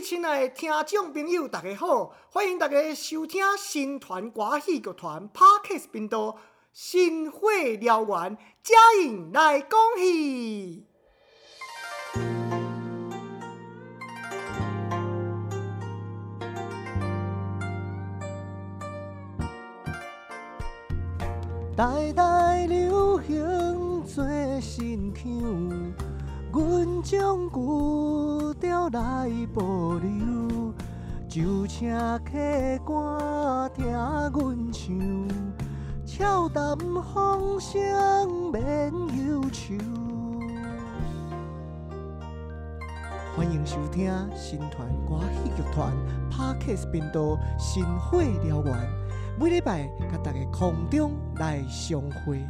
亲爱的听众朋友，大家好！欢迎大家收听新团歌戏剧团 Parkes 频道《新火燎原》，嘉颖来讲戏。代代流行做新腔，阮将古调来保留，就请客官听阮唱，俏谈风声免忧愁。欢迎收听新团歌戏剧团 Parkes 频道《新火燎原》。每礼拜，甲大家空中来相会。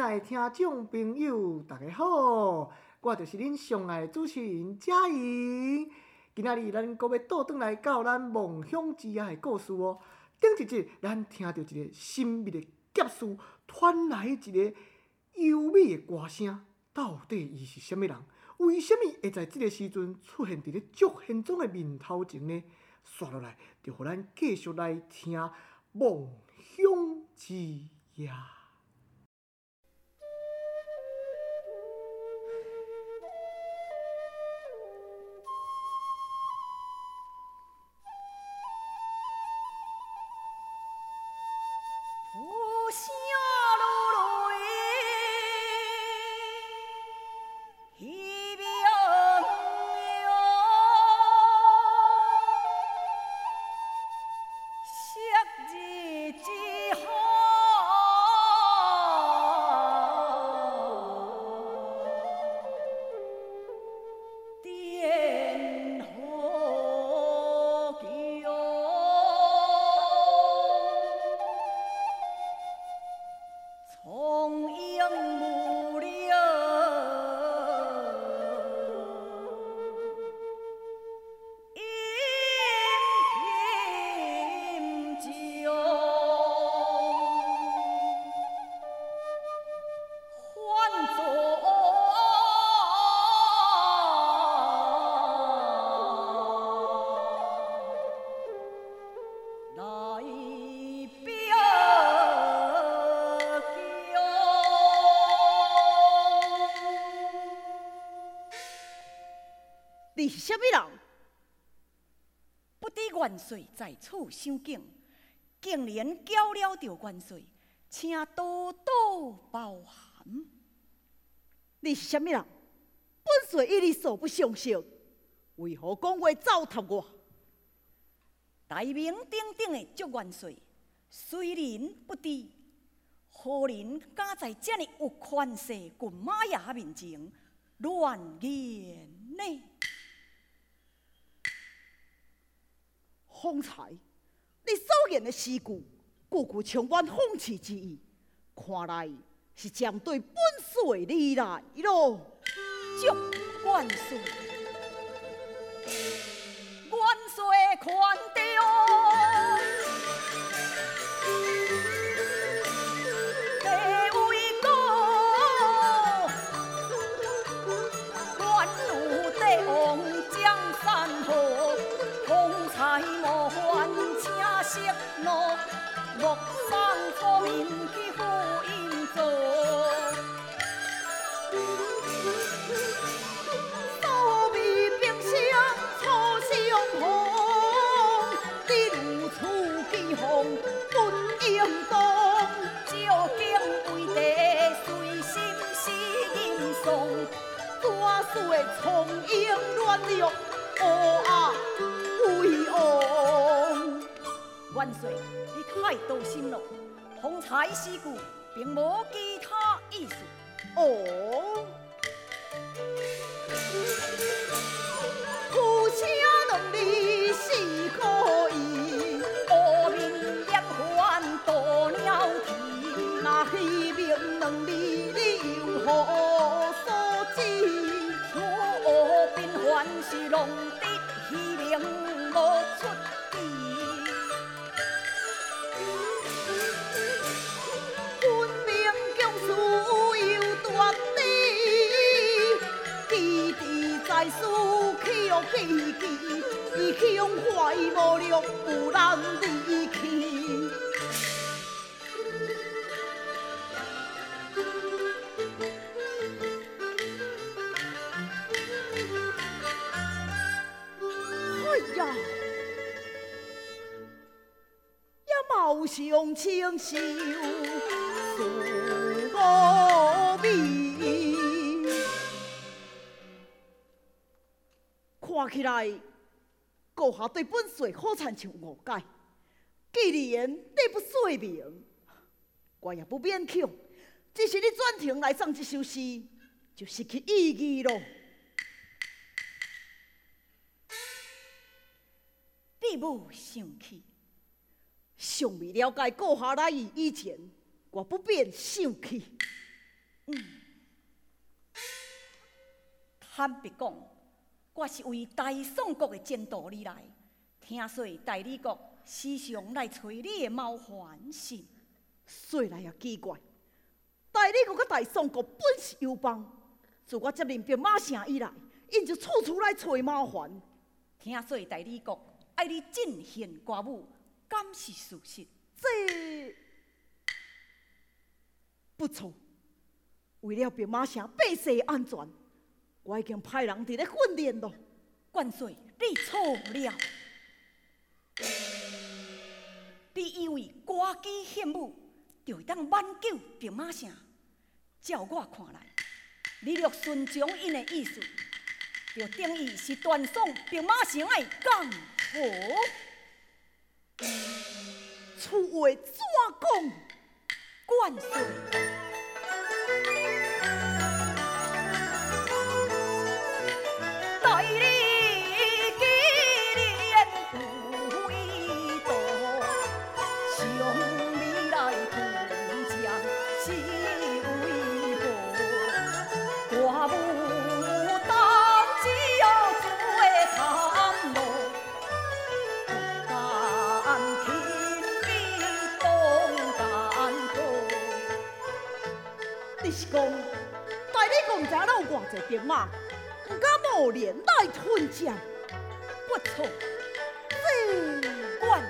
亲爱的听众朋友，大家好，我就是恁上爱的主持人嘉怡。今仔日咱阁要倒转来到咱梦想之夜的故事哦。顶一集，咱听到一个神秘的劫事，传来一个优美的歌声。到底伊是虾物人？为虾米会在即个时阵出现伫咧祝宪宗的面头前呢？刷落来，就互咱继续来听《梦想之夜》。在此相敬，竟然搅了着元帅，请多多包涵。你是虾米人？本帅一日素不相识，为何讲话糟蹋我？大名鼎鼎的祝元帅，虽然不知，何人敢在这里有权势军马爷面前乱言呢？方才你所言的诗句，句句充满讽刺之意，看来是将对本帅你来咯。祝元帅，元帅看句并无力，有难离去。哎呀，也貌相清秀，素无味，看起来下对本岁好亲像误解。既然你不说明，我也不勉强。只是你转庭来送这首诗，就失去意义咯。你无生气，尚未了解顾下来意以前，我不便生气。嗯，坦白讲，我是为大宋国的前途而来，听说大理国时常来找你的麻烦心。说来也奇怪，大理国甲大宋国本是友邦，自我接任兵马城以来，因就处处来找麻烦。听说大理国爱你进献歌舞，敢是事实？这不错。为了兵马城百姓的安全，我已经派人伫咧训练咯。万岁，你错了。你以为歌姬献舞就会当挽救兵马城？照我看来，你若顺从因的意思，就等于是断送兵马城的江湖。此话怎讲？万岁！你是讲，大理公家有偌济兵马？不敢冒连带吞将，不错，这万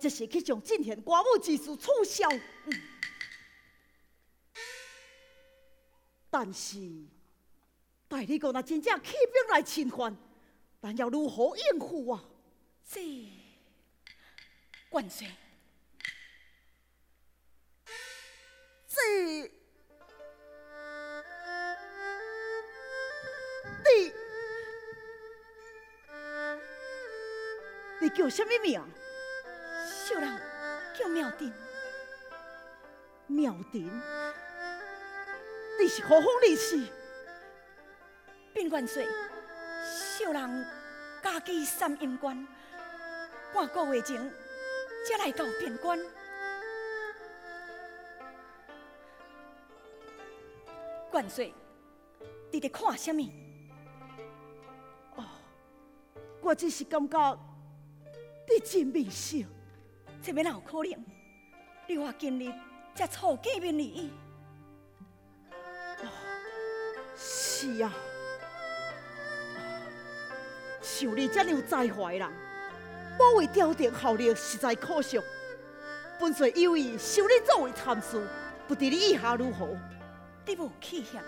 我这是去将进献歌舞之事取消。嗯但是，大理国若真正起兵来侵犯，咱要如何应付啊？这万岁！这，你，你叫什么名？小人叫妙定。妙定，你是何方人士？禀万岁，小人家己三阴关，半个月前才来到边关。万岁，你在看什么？哦，我只是感觉你真明显，这边哪有可能？你话今日才初见面而已。哦，是啊，像你这样有才华的人，保卫朝廷效力实在可惜。本岁有意收你作为参事，不知你意下如何？你无气嫌，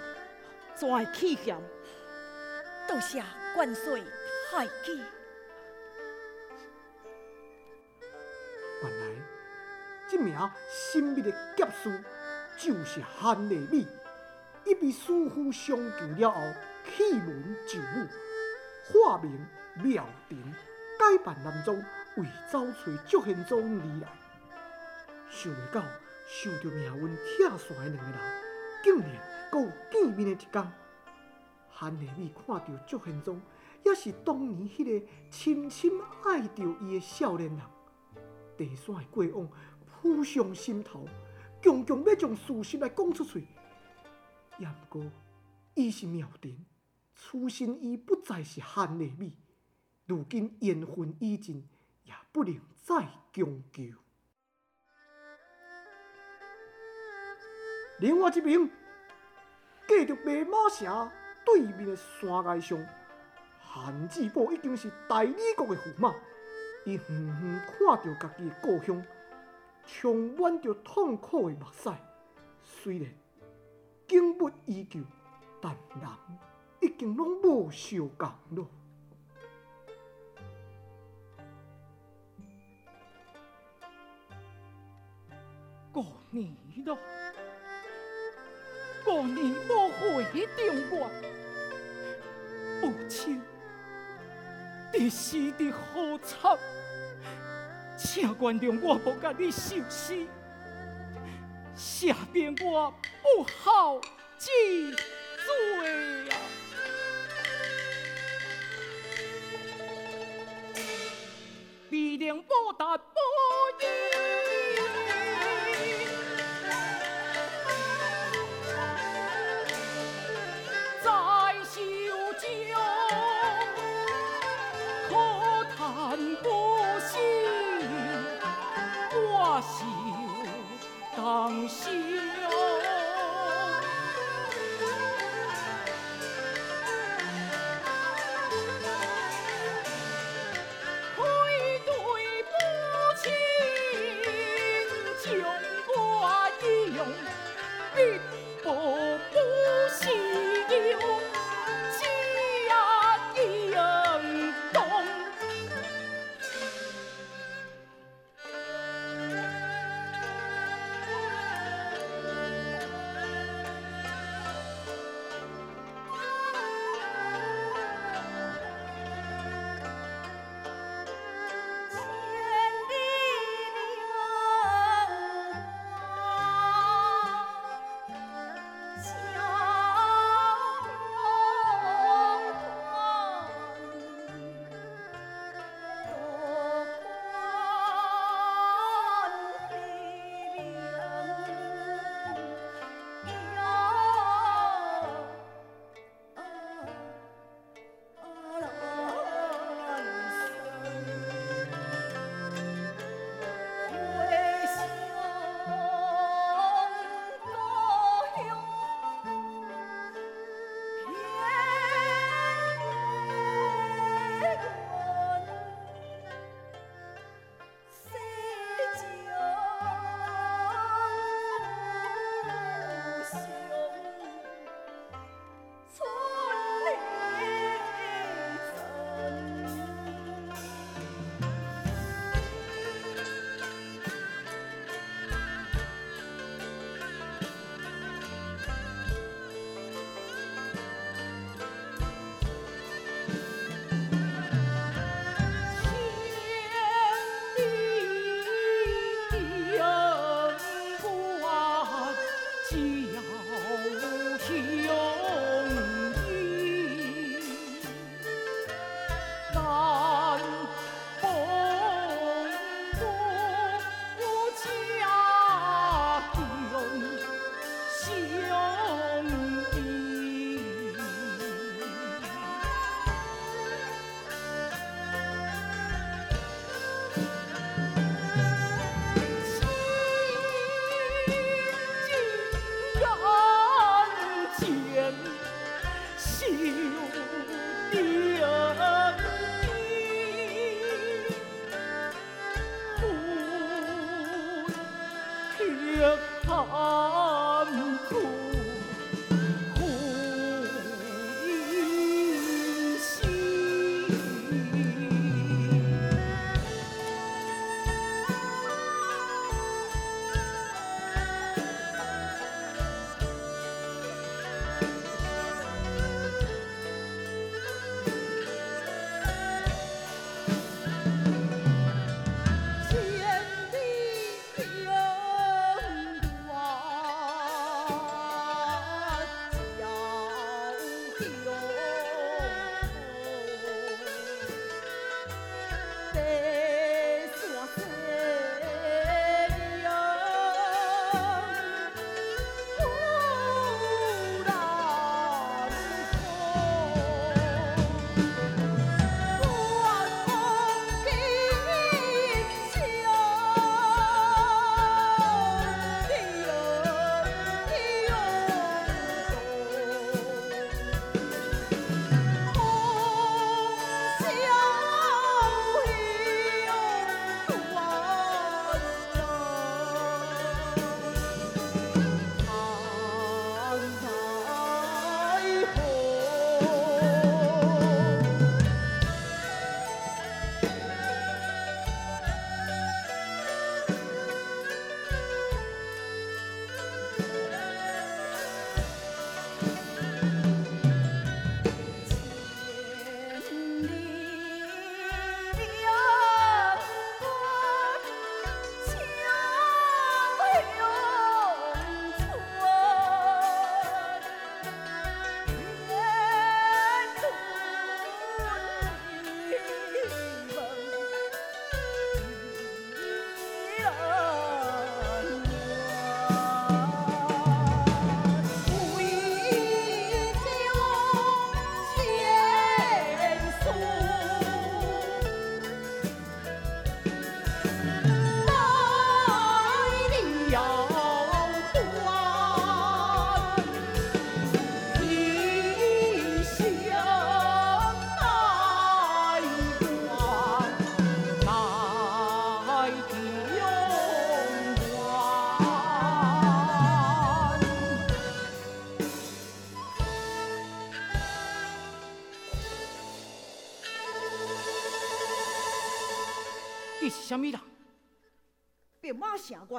怎会气嫌？多谢万岁太记。这名神秘的劫书就是韩丽美，一被师傅相救了后弃门就母，化名妙婷，改扮男装为找找祝贤宗而来。想袂到受着命运拆散的两个人，竟然搁有见面的一天，韩丽美看到祝贤忠，也是当年迄个深深爱着伊的少年人，地山的过往浮上心头，强强要将事实来讲出嘴。也毋过，伊是妙婷，此生伊不再是韩丽美，如今缘分已尽，也不能再强求。另外一边，继着白马城对面的山崖上，韩志宝已经是大理国的驸马，伊远远看着家己的故乡，充满着痛苦的目屎。虽然景物依旧，但人已经拢无相共了。过年了。过年无回中原，母亲，你死得好惨，请原谅我无甲你收尸，下边我不好记罪啊！必定报答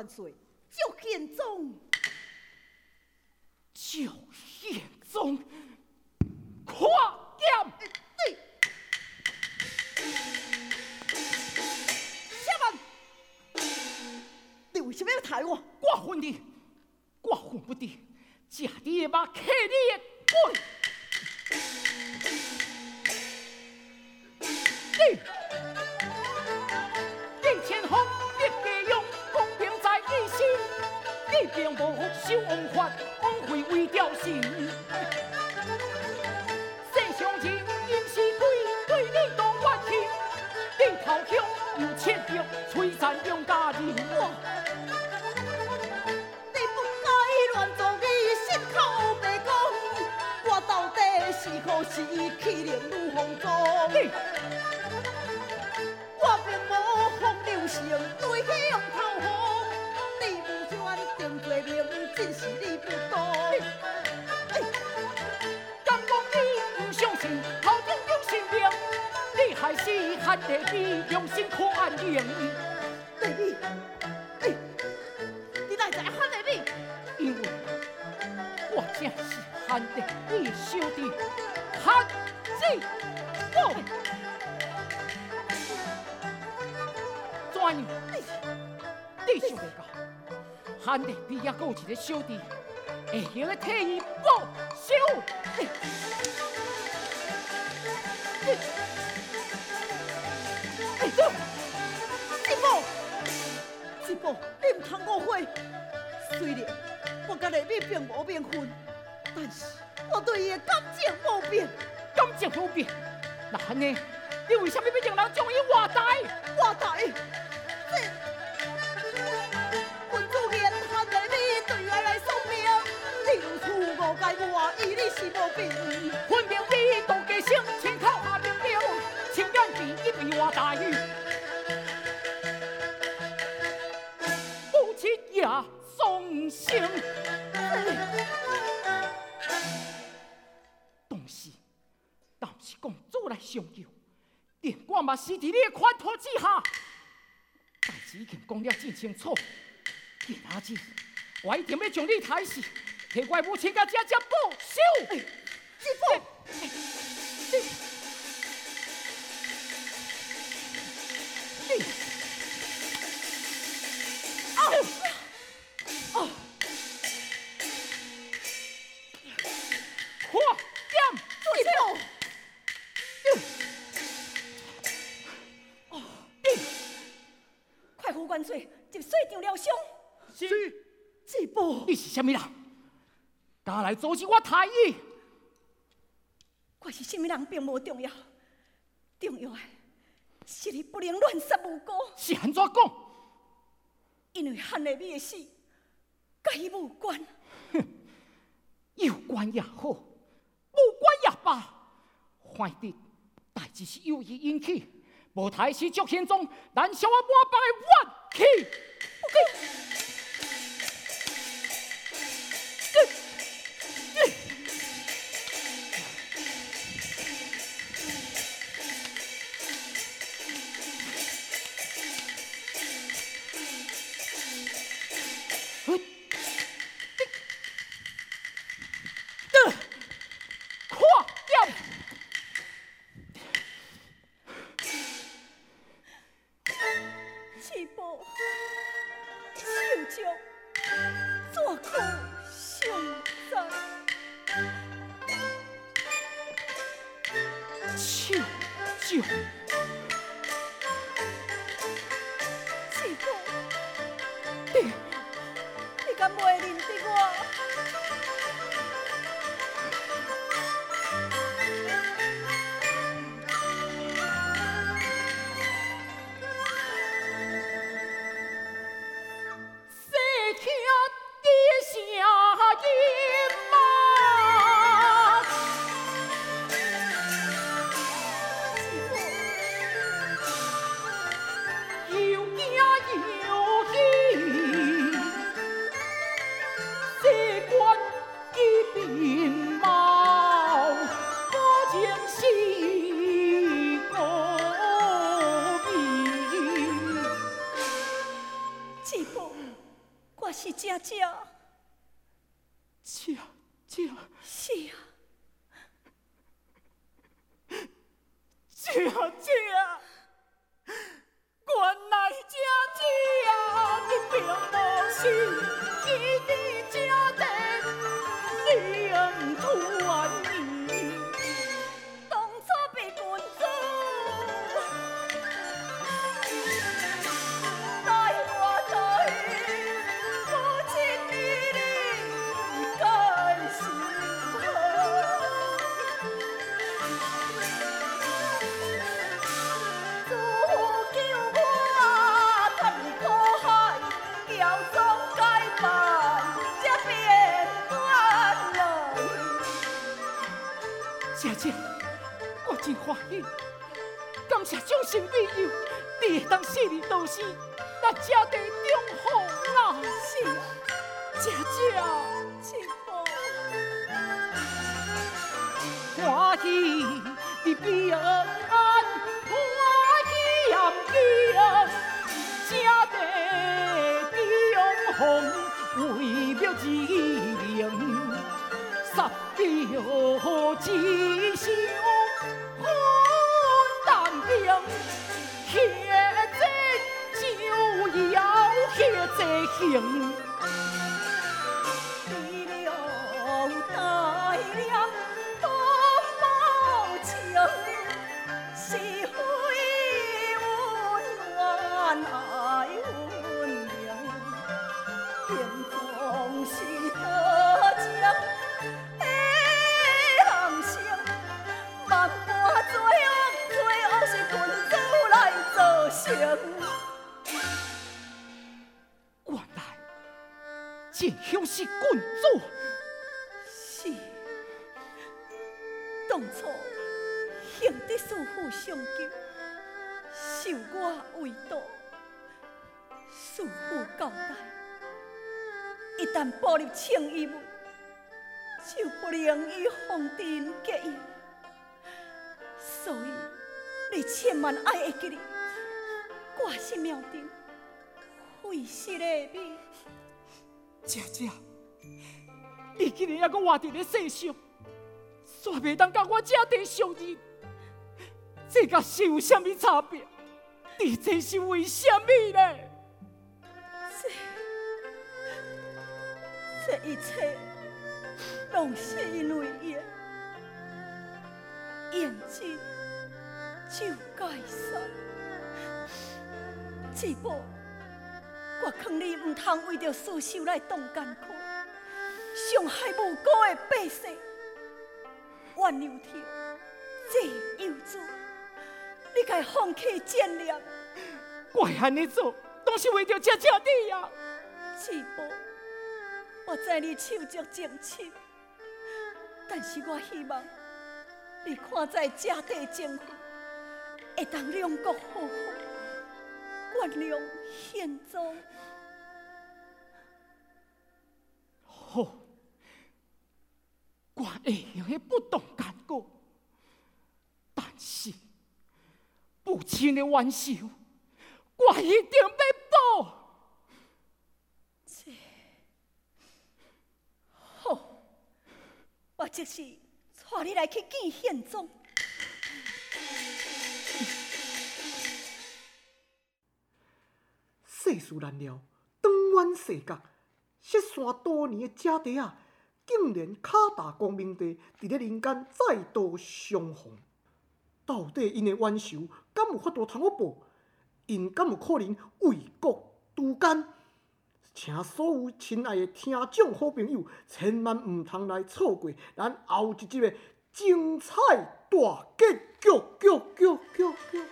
赵宪宗，赵宪宗，夸奖！对，什么？你为什么要抬我？我恨你，我恨不得借你的马克你的鬼！枉费为雕心。世上人因是鬼，对你多怨气。你头乡又欠着摧残杨家人。你不该乱做你心口白讲，我到底是何时欺凌女皇宗？我并无风流性，对向你还是汉地比用心可安宁。你，哎，你哪知汉地比？因为我正是喊地比兄弟，喊子我。怎样？你想袂到？汉地比也有一个小弟，会晓个替伊报仇。哎，你唔通误会。虽然我甲丽美并无名分，但是我对伊的感情无变。感情无变？那安尼，你为什么要让人将伊活台？活台？这。我与你是无变，讲了真清楚，今仔日我一定要将你抬死。替我母亲甲姐姐报仇！师父，你，啊，做丈疗伤。是，志宝，你是什么人？敢来阻止我太医？我是什么人并无重要，重要的是你不能乱杀无辜，是安怎讲？因为汉丽美的死，甲伊无关。哼有关也好，无关也罢，反正代志是由伊引起，无太是足险中，燃烧我满腹的怨气。Quick! 红为表己明杀敌有几十万当兵铁嘴就要铁嘴钉就是郡主。是，当初行得师父相救，受我为徒，师父交代，一旦步入青衣门，就不能与皇尘结缘。所以，你千万爱会记哩，挂心庙顶，会心的命。姐姐，你竟然还阁活伫咧世上，煞袂当甲我姐弟相认，这甲是有啥物差别？你这是为什么呢？这这一切，拢是因为缘，缘尽就解散，只不。我劝你唔通为着私仇来动艰苦，伤害无辜的百姓。冤有头，罪有主，你该放弃贱念。我安尼做，都是为着这这的呀。志波，我知你手足情深，但是我希望你看在家底情分，会当两国和好，原谅宪宗。好，我会用去不动干戈，但是父亲的冤仇，我一定要报。好，我即是带你来去见宪宗。世事难料，长远世角，失散多年的姐弟啊，竟然脚踏光明地，伫咧人间再度相逢。到底因的冤仇，敢有法度通我报？因敢有可能为国除奸？请所有亲爱的听众好朋友，千万毋通来错过咱后一集的精彩大结局！局局局局。